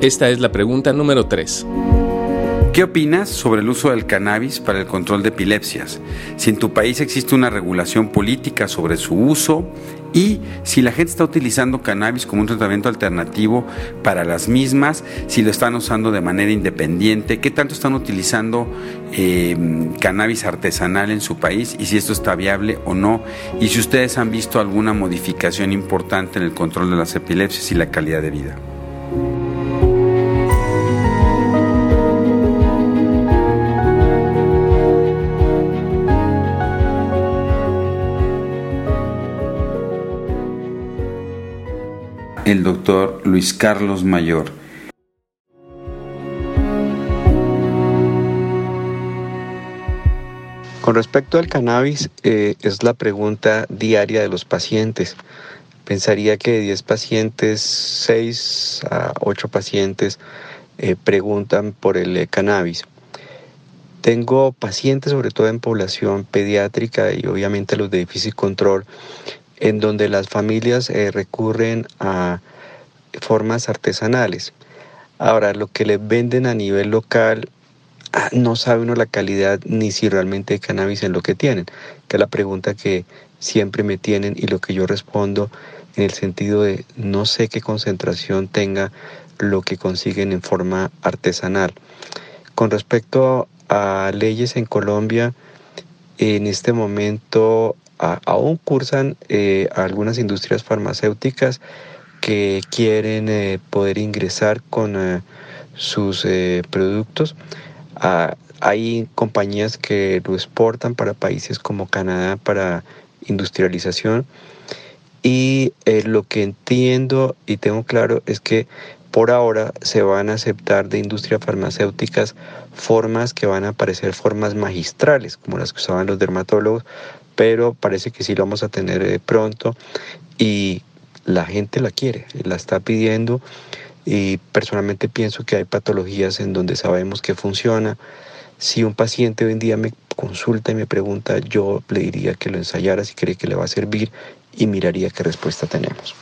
Esta es la pregunta número 3. ¿Qué opinas sobre el uso del cannabis para el control de epilepsias? Si en tu país existe una regulación política sobre su uso y si la gente está utilizando cannabis como un tratamiento alternativo para las mismas, si lo están usando de manera independiente, qué tanto están utilizando em, cannabis artesanal en su país y si esto está viable o no, y si ustedes han visto alguna modificación importante en el control de las epilepsias y la calidad de vida. El doctor Luis Carlos Mayor. Con respecto al cannabis, eh, es la pregunta diaria de los pacientes. Pensaría que de 10 pacientes, 6 a 8 pacientes eh, preguntan por el eh, cannabis. Tengo pacientes, sobre todo en población pediátrica y obviamente los de difícil control, en donde las familias eh, recurren a formas artesanales. Ahora, lo que les venden a nivel local, ah, no sabe uno la calidad ni si realmente hay cannabis en lo que tienen, que es la pregunta que siempre me tienen y lo que yo respondo en el sentido de no sé qué concentración tenga lo que consiguen en forma artesanal. Con respecto a leyes en Colombia, en este momento aún cursan eh, algunas industrias farmacéuticas que quieren eh, poder ingresar con eh, sus productos. Ah, hay compañías que lo exportan para países como Canadá para industrialización y lo que entiendo y tengo claro es que por ahora se van a aceptar de industrias farmacéuticas formas que van a parecer formas magistrales, como las que usaban los dermatólogos, pero parece que sí lo vamos a tener eh, pronto y la gente la quiere, la está pidiendo y personalmente pienso que hay patologías en donde sabemos que funciona. Si un paciente hoy en día me consulta y me pregunta, yo le diría que lo ensayara si cree que le va a servir y miraría qué respuesta tenemos.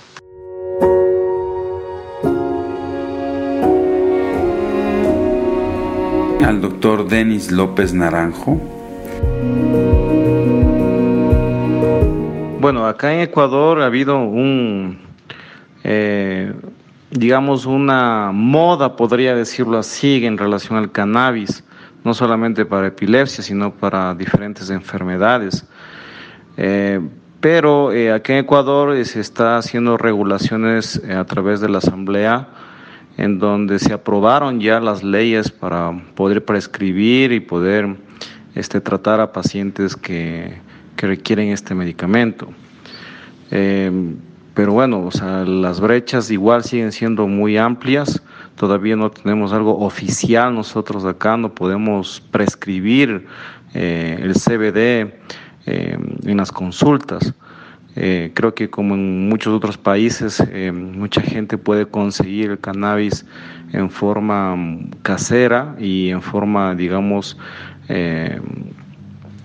Al doctor Denis López Naranjo. Bueno, acá en Ecuador ha habido un, eh, digamos, una moda, podría decirlo así, en relación al cannabis, no solamente para epilepsia, sino para diferentes enfermedades. Eh, pero eh, aquí en Ecuador se está haciendo regulaciones a través de la Asamblea, en donde se aprobaron ya las leyes para poder prescribir y poder este, tratar a pacientes que que requieren este medicamento. Eh, pero bueno, o sea, las brechas igual siguen siendo muy amplias. Todavía no tenemos algo oficial nosotros acá, no podemos prescribir eh, el CBD eh, en las consultas. creo que como en muchos otros países, mucha gente puede conseguir el cannabis en forma casera y en forma, digamos,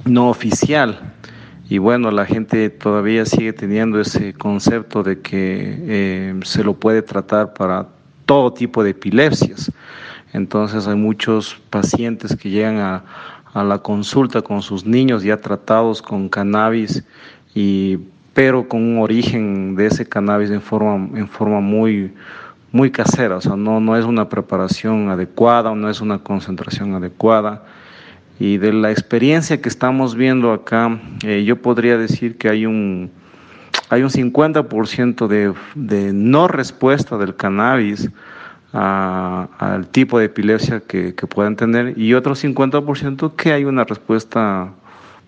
no oficial. Y bueno, la gente todavía sigue teniendo ese concepto de que eh, se lo puede tratar para todo tipo de epilepsias. Entonces hay muchos pacientes que llegan a, la consulta con sus niños ya tratados con cannabis y pero con un origen de ese cannabis en forma en forma muy muy casera, o sea, no no es una preparación adecuada, no es una concentración adecuada y de la experiencia que estamos viendo acá, eh, yo podría decir que hay un, hay un 50% de, de no respuesta del cannabis al tipo de epilepsia que, que puedan tener y otro 50% que hay una respuesta,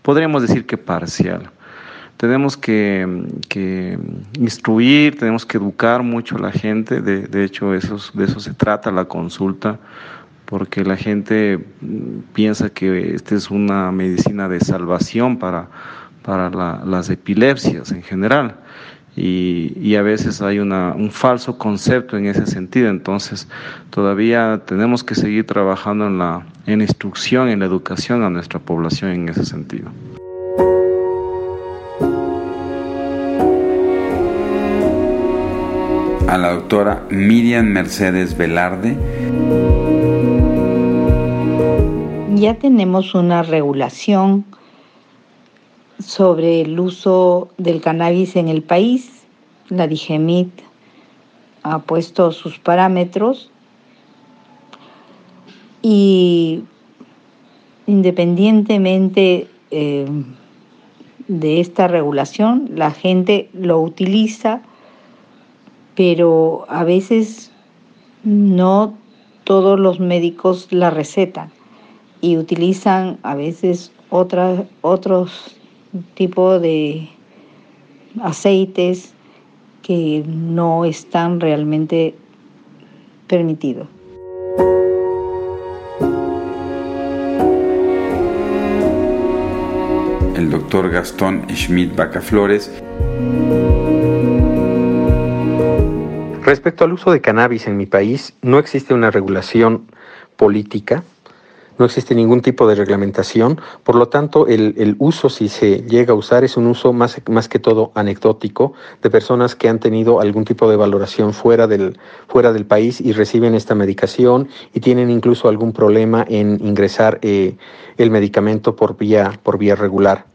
podríamos decir que parcial. Tenemos que, que instruir, tenemos que educar mucho a la gente, de, de hecho eso, de eso se trata la consulta porque la gente mm, piensa que esta es una medicina de salvación para, para las epilepsias en general. Y, a veces hay una, un falso concepto en ese sentido. Entonces, todavía tenemos que seguir trabajando en la en instrucción, en la educación a nuestra población en ese sentido. a la doctora Miriam Mercedes Velarde. Ya tenemos una regulación sobre el uso del cannabis en el país. La DIGEMIT ha puesto sus parámetros y independientemente eh, de esta regulación, la gente lo utiliza, pero a veces no todos los médicos la recetan y utilizan a veces otros tipos de aceites que no están realmente permitidos. el doctor Gastón Schmidt Bacaflores. Respecto al uso de cannabis en mi país, no existe una regulación política, no existe ningún tipo de reglamentación, por lo tanto el, uso, si se llega a usar, es un uso más, más que todo anecdótico de personas que han tenido algún tipo de valoración fuera del, fuera del país y reciben esta medicación y tienen incluso algún problema en ingresar eh, el medicamento por vía, por vía regular.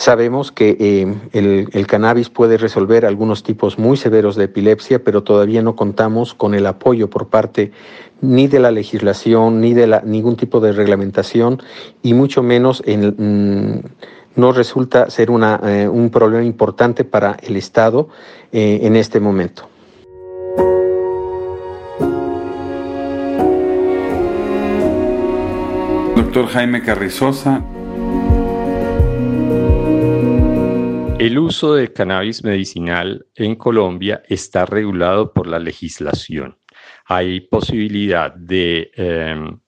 Sabemos que eh, el, cannabis puede resolver algunos tipos muy severos de epilepsia, pero todavía no contamos con el apoyo por parte ni de la legislación, ni de ningún tipo de reglamentación, y mucho menos en, mm, no resulta ser eh, un problema importante para el Estado eh, en este momento. Doctor Jaime Carrizosa. El uso de cannabis medicinal en Colombia está regulado por la legislación. Hay posibilidad de, em,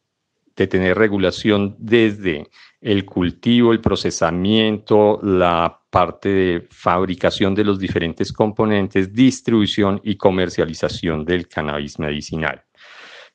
de tener regulación desde el cultivo, el procesamiento, la parte de fabricación de los diferentes componentes, distribución y comercialización del cannabis medicinal.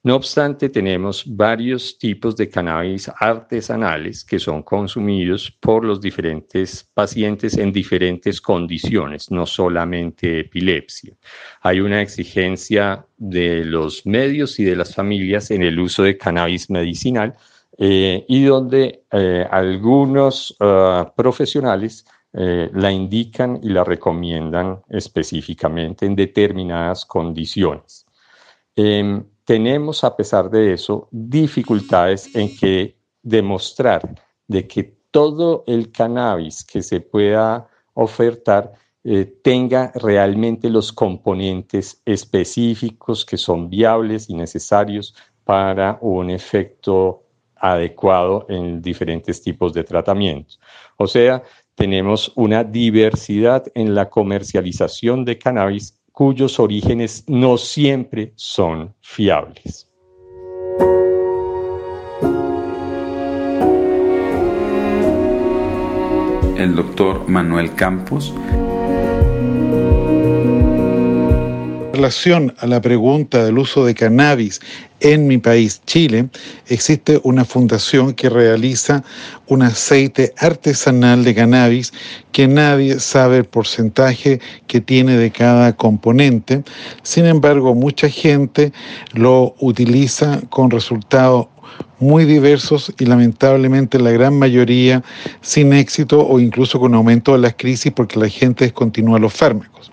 No obstante, tenemos varios tipos de cannabis artesanales que son consumidos por los diferentes pacientes en diferentes condiciones, no solamente epilepsia. Hay una exigencia de los medios y de las familias en el uso de cannabis medicinal eh, y donde eh, algunos ah, profesionales eh, la indican y la recomiendan específicamente en determinadas condiciones. Em, tenemos, a pesar de eso, dificultades en que demostrar de que todo el cannabis que se pueda ofertar eh, tenga realmente los componentes específicos que son viables y necesarios para un efecto adecuado en diferentes tipos de tratamientos. O sea, tenemos una diversidad en la comercialización de cannabis cuyos orígenes no siempre son fiables. El doctor Manuel Campos relación a la pregunta del uso de cannabis en mi país, Chile, existe una fundación que realiza un aceite artesanal de cannabis que nadie sabe el porcentaje que tiene de cada componente. Sin embargo, mucha gente lo utiliza con resultados muy diversos y lamentablemente la gran mayoría sin éxito o incluso con aumento de las crisis porque la gente descontinúa los fármacos.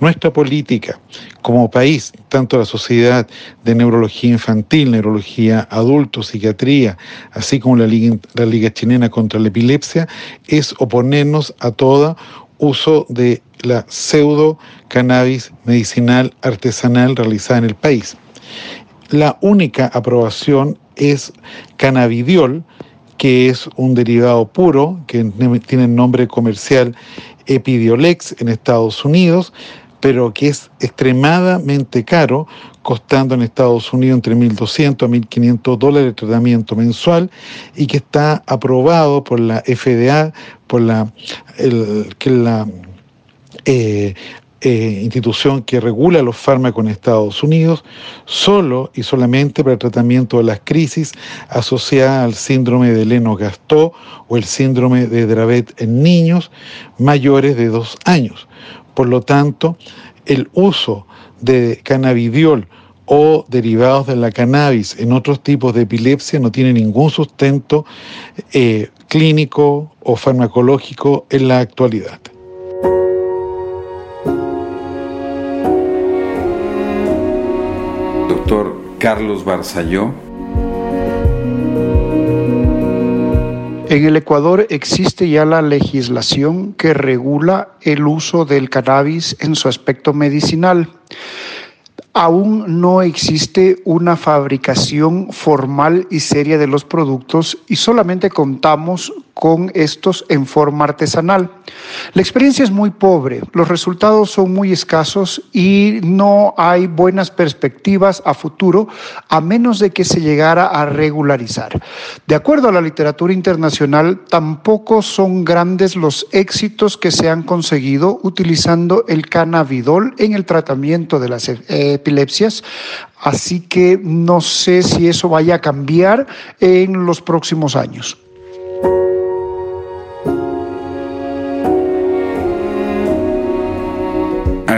Nuestra política como país, tanto la Sociedad de Neurología Infantil, Neurología Adulto, Psiquiatría, así como la Liga, la Liga Chilena contra la Epilepsia, es oponernos a todo uso de la pseudo cannabis medicinal artesanal realizada en el país. La única aprobación es cannabidiol, que es un derivado puro, que tiene el nombre comercial Epidiolex en Estados Unidos, pero que es extremadamente caro, costando en Estados Unidos entre 1.200 a 1.500 dólares de tratamiento mensual y que está aprobado por la FDA, por la, eh, eh, institución que regula los fármacos en Estados Unidos, solo y solamente para el tratamiento de las crisis asociadas al síndrome de Leno-Gastaut o el síndrome de Dravet en niños mayores de dos años. Por lo tanto, el uso de cannabidiol o derivados de la cannabis en otros tipos de epilepsia no tiene ningún sustento eh, clínico o farmacológico en la actualidad. Doctor Carlos Barzalló. En el Ecuador existe ya la legislación que regula el uso del cannabis en su aspecto medicinal. Aún no existe una fabricación formal y seria de los productos y solamente contamos con estos en forma artesanal. La experiencia es muy pobre, los resultados son muy escasos y no hay buenas perspectivas a futuro a menos de que se llegara a regularizar. De acuerdo a la literatura internacional, tampoco son grandes los éxitos que se han conseguido utilizando el cannabidol en el tratamiento de las epilepsias, así que no sé si eso vaya a cambiar en los próximos años.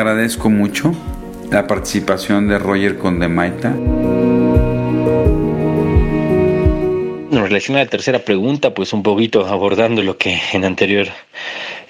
Agradezco mucho la participación de Roger Condemaita. En relación a la tercera pregunta, pues un poquito abordando lo que en anterior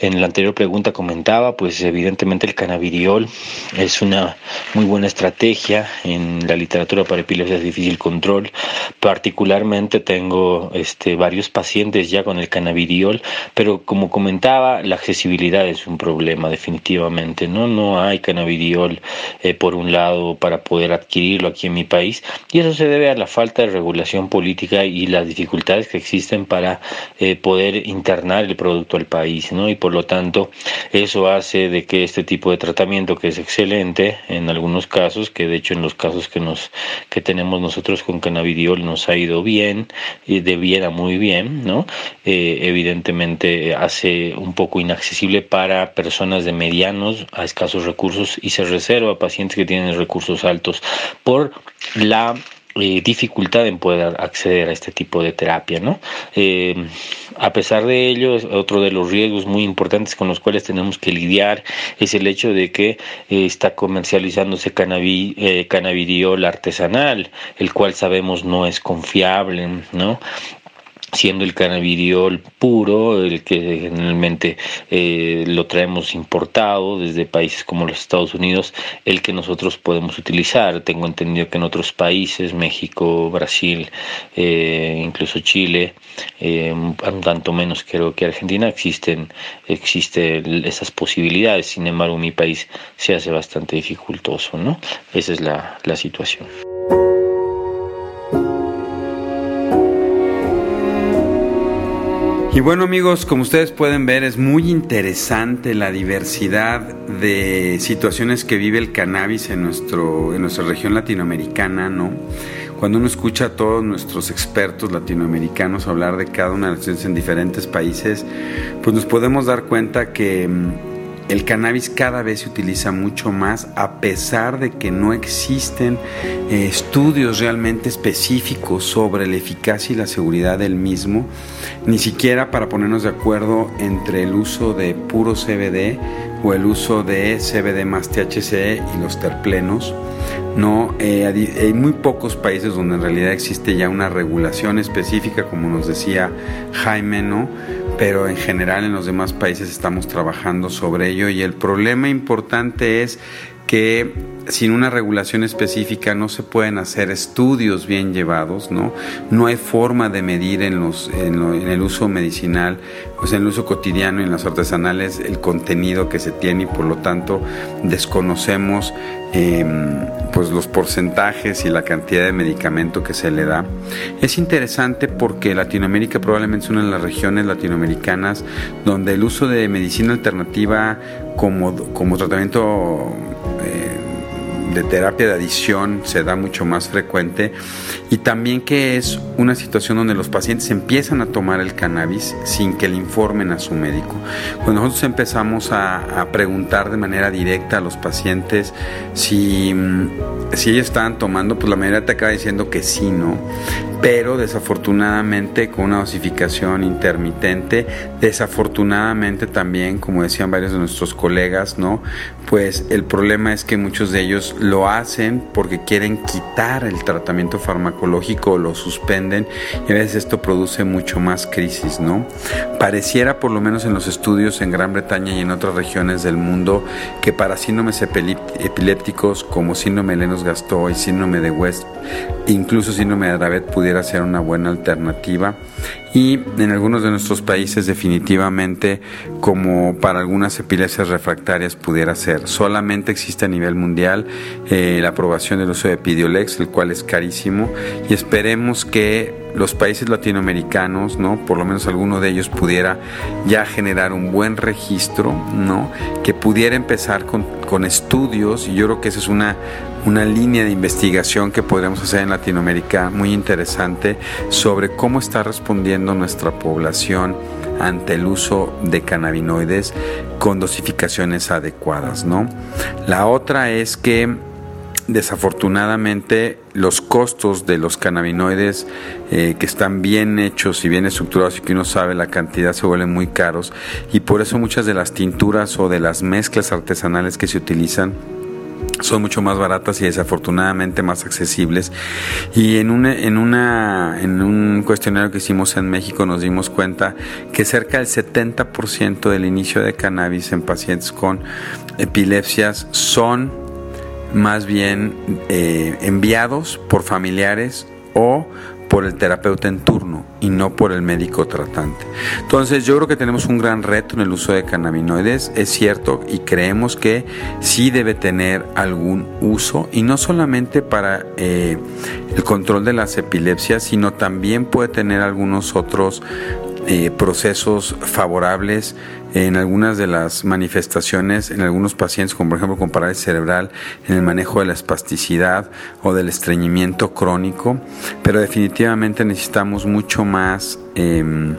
en la anterior pregunta comentaba, pues evidentemente el cannabidiol es una muy buena estrategia en la literatura para epilepsia difícil control. Particularmente tengo este, varios pacientes ya con el cannabidiol, pero como comentaba, la accesibilidad es un problema definitivamente. No, no hay cannabidiol eh, por un lado para poder adquirirlo aquí en mi país y eso se debe a la falta de regulación política y las dificultades que existen para eh, poder internar el producto al país, ¿no? Y por lo tanto, eso hace de que este tipo de tratamiento, que es excelente en algunos casos, que de hecho en los casos que nos que tenemos nosotros con cannabidiol nos ha ido bien, y de muy bien, ¿no? Eh, evidentemente hace un poco inaccesible para personas de medianos a escasos recursos y se reserva a pacientes que tienen recursos altos por la eh, dificultad en poder acceder a este tipo de terapia, ¿no? Eh, a pesar de ello, otro de los riesgos muy importantes con los cuales tenemos que lidiar es el hecho de que eh, está comercializándose cannabidiol artesanal, el cual sabemos no es confiable, ¿no? Siendo el cannabidiol puro, el que generalmente eh, lo traemos importado desde países como los Estados Unidos, el que nosotros podemos utilizar. Tengo entendido que en otros países, México, Brasil, eh, incluso Chile, eh, tanto menos creo que Argentina, existen, existen esas posibilidades. Sin embargo, mi país se hace bastante dificultoso, ¿no? Esa es la, la situación. Y bueno amigos, como ustedes pueden ver, es muy interesante la diversidad de situaciones que vive el cannabis en, nuestro, en nuestra región latinoamericana, ¿no? Cuando uno escucha a todos nuestros expertos latinoamericanos hablar de cada una de las en diferentes países, pues nos podemos dar cuenta que mm, el cannabis cada vez se utiliza mucho más a pesar de que no existen eh, estudios realmente específicos sobre la eficacia y la seguridad del mismo, ni siquiera para ponernos de acuerdo entre el uso de puro CBD o el uso de CBD más THC y los terplenos. No, eh, hay muy pocos países donde en realidad existe ya una regulación específica, como nos decía Jaime, ¿no? Pero en general en los demás países estamos trabajando sobre ello y el problema importante es que sin una regulación específica no se pueden hacer estudios bien llevados, ¿no? No hay forma de medir en, los, en, el uso medicinal, pues en el uso cotidiano, en las artesanales, el contenido que se tiene y por lo tanto desconocemos em, pues los porcentajes y la cantidad de medicamento que se le da. Es interesante porque Latinoamérica probablemente es una de las regiones latinoamericanas donde el uso de medicina alternativa como, como tratamiento de terapia de adicción se da mucho más frecuente y también que es una situación donde los pacientes empiezan a tomar el cannabis sin que le informen a su médico. Cuando nosotros empezamos a, preguntar de manera directa a los pacientes si, si ellos estaban tomando, pues la mayoría te acaba diciendo que sí, ¿no? Pero desafortunadamente con una dosificación intermitente, desafortunadamente también, como decían varios de nuestros colegas, ¿no? Pues el problema es que muchos de ellos lo hacen porque quieren quitar el tratamiento farmacológico o lo suspenden y a veces esto produce mucho más crisis, ¿no? Pareciera, por lo menos en los estudios en Gran Bretaña y en otras regiones del mundo, que para síndromes epilépticos como síndrome de Lennox-Gastaut y síndrome de West, incluso síndrome de Dravet pudiera ser una buena alternativa y en algunos de nuestros países definitivamente como para algunas epilepsias refractarias pudiera ser. Solamente existe a nivel mundial eh, la aprobación del uso de Epidiolex, el cual es carísimo y esperemos que los países latinoamericanos, ¿no? Por lo menos alguno de ellos pudiera ya generar un buen registro, ¿no? Que pudiera empezar con, con estudios y yo creo que esa es una, una línea de investigación que podríamos hacer en Latinoamérica muy interesante sobre cómo está respondiendo nuestra población ante el uso de cannabinoides con dosificaciones adecuadas, ¿no? La otra es que desafortunadamente los costos de los cannabinoides eh, que están bien hechos y bien estructurados y que uno sabe la cantidad se vuelven muy caros y por eso muchas de las tinturas o de las mezclas artesanales que se utilizan son mucho más baratas y desafortunadamente más accesibles. Y en, una, en, una, en un cuestionario que hicimos en México nos dimos cuenta que cerca del 70% del inicio de cannabis en pacientes con epilepsias son más bien eh, enviados por familiares o por el terapeuta en turno y no por el médico tratante. Entonces yo creo que tenemos un gran reto en el uso de cannabinoides, es cierto, y creemos que sí debe tener algún uso, y no solamente para eh, el control de las epilepsias, sino también puede tener algunos otros eh, procesos favorables en algunas de las manifestaciones en algunos pacientes, como por ejemplo con parálisis cerebral, en el manejo de la espasticidad o del estreñimiento crónico, pero definitivamente necesitamos mucho más em,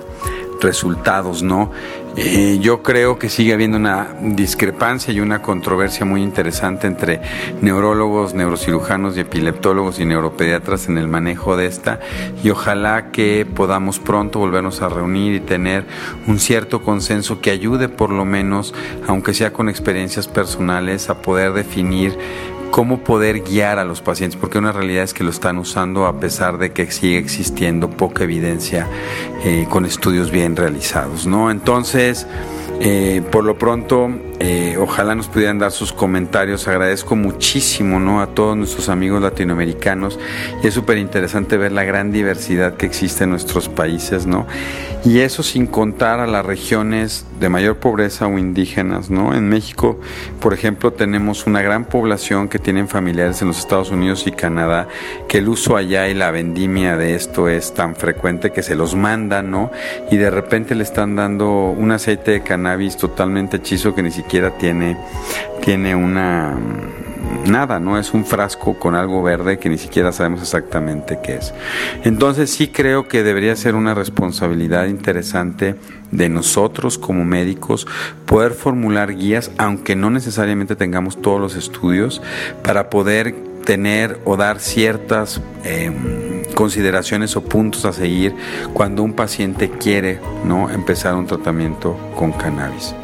resultados, ¿no? Eh, yo creo que sigue habiendo una discrepancia y una controversia muy interesante entre neurólogos, neurocirujanos y epileptólogos y neuropediatras en el manejo de esta y ojalá que podamos pronto volvernos a reunir y tener un cierto consenso que ayude por lo menos, aunque sea con experiencias personales, a poder definir cómo poder guiar a los pacientes, porque una realidad es que lo están usando a pesar de que sigue existiendo poca evidencia eh, con estudios bien realizados, ¿no? Entonces, eh, por lo pronto, eh, ojalá nos pudieran dar sus comentarios. Agradezco muchísimo ¿no? a todos nuestros amigos latinoamericanos y es súper interesante ver la gran diversidad que existe en nuestros países, ¿no? Y eso sin contar a las regiones de mayor pobreza o indígenas, ¿no? En México, por ejemplo, tenemos una gran población que tienen familiares en los Estados Unidos y Canadá, que el uso allá y la vendimia de esto es tan frecuente que se los mandan, ¿no? Y de repente le están dando un aceite de cannabis totalmente hechizo que ni siquiera tiene, tiene una nada, no es un frasco con algo verde que ni siquiera sabemos exactamente qué es. Entonces sí creo que debería ser una responsabilidad interesante de nosotros como médicos poder formular guías, aunque no necesariamente tengamos todos los estudios, para poder tener o dar ciertas em, consideraciones o puntos a seguir cuando un paciente quiere ¿no? empezar un tratamiento con cannabis.